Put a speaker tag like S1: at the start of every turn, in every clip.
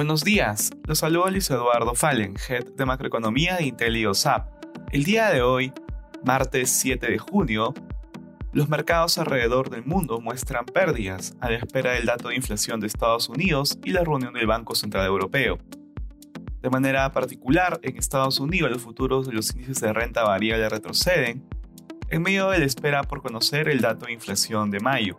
S1: Buenos días, los saludo Luis Eduardo Fallen, Head de Macroeconomía de IntelioSAP. El día de hoy, martes 7 de junio, los mercados alrededor del mundo muestran pérdidas a la espera del dato de inflación de Estados Unidos y la reunión del Banco Central Europeo. De manera particular, en Estados Unidos los futuros de los índices de renta variable retroceden, en medio de la espera por conocer el dato de inflación de mayo.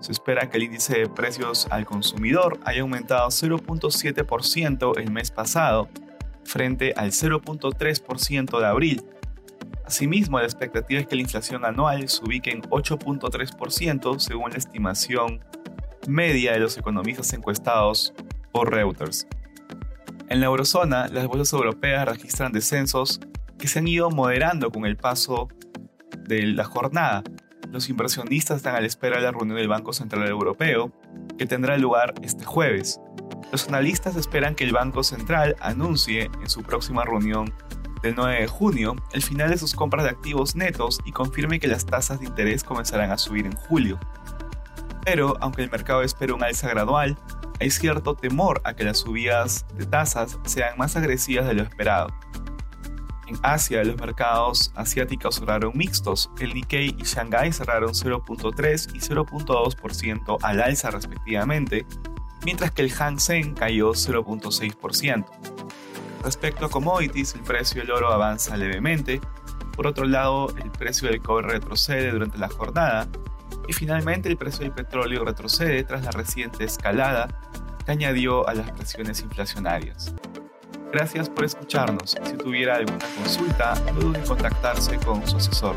S1: Se espera que el índice de precios al consumidor haya aumentado 0.7% el mes pasado, frente al 0.3% de abril, Asimismo, la expectativa es que la inflación anual se ubique en 8.3% según la estimación media de los economistas encuestados por Reuters. En la eurozona, las bolsas europeas registran descensos que se han ido moderando con el paso de la jornada. Los inversionistas están a la espera de la reunión del Banco Central Europeo, que tendrá lugar este jueves. Los analistas esperan que el Banco Central anuncie en su próxima reunión del 9 de junio el final de sus compras de activos netos y confirme que las tasas de interés comenzarán a subir en julio. Pero, aunque el mercado espera un alza gradual, hay cierto temor a que las subidas de tasas sean más agresivas de lo esperado. En Asia, los mercados asiáticos cerraron mixtos. El Nikkei y Shanghai cerraron 0.3 y 0.2% al alza respectivamente, mientras que el Hang Seng cayó 0.6%. Respecto a commodities, el precio del oro avanza levemente. Por otro lado, el precio del cobre retrocede durante la jornada. Y finalmente, el precio del petróleo retrocede tras la reciente escalada que añadió a las presiones inflacionarias. Gracias por escucharnos. Si tuviera alguna consulta, no dude en contactarse con su asesor.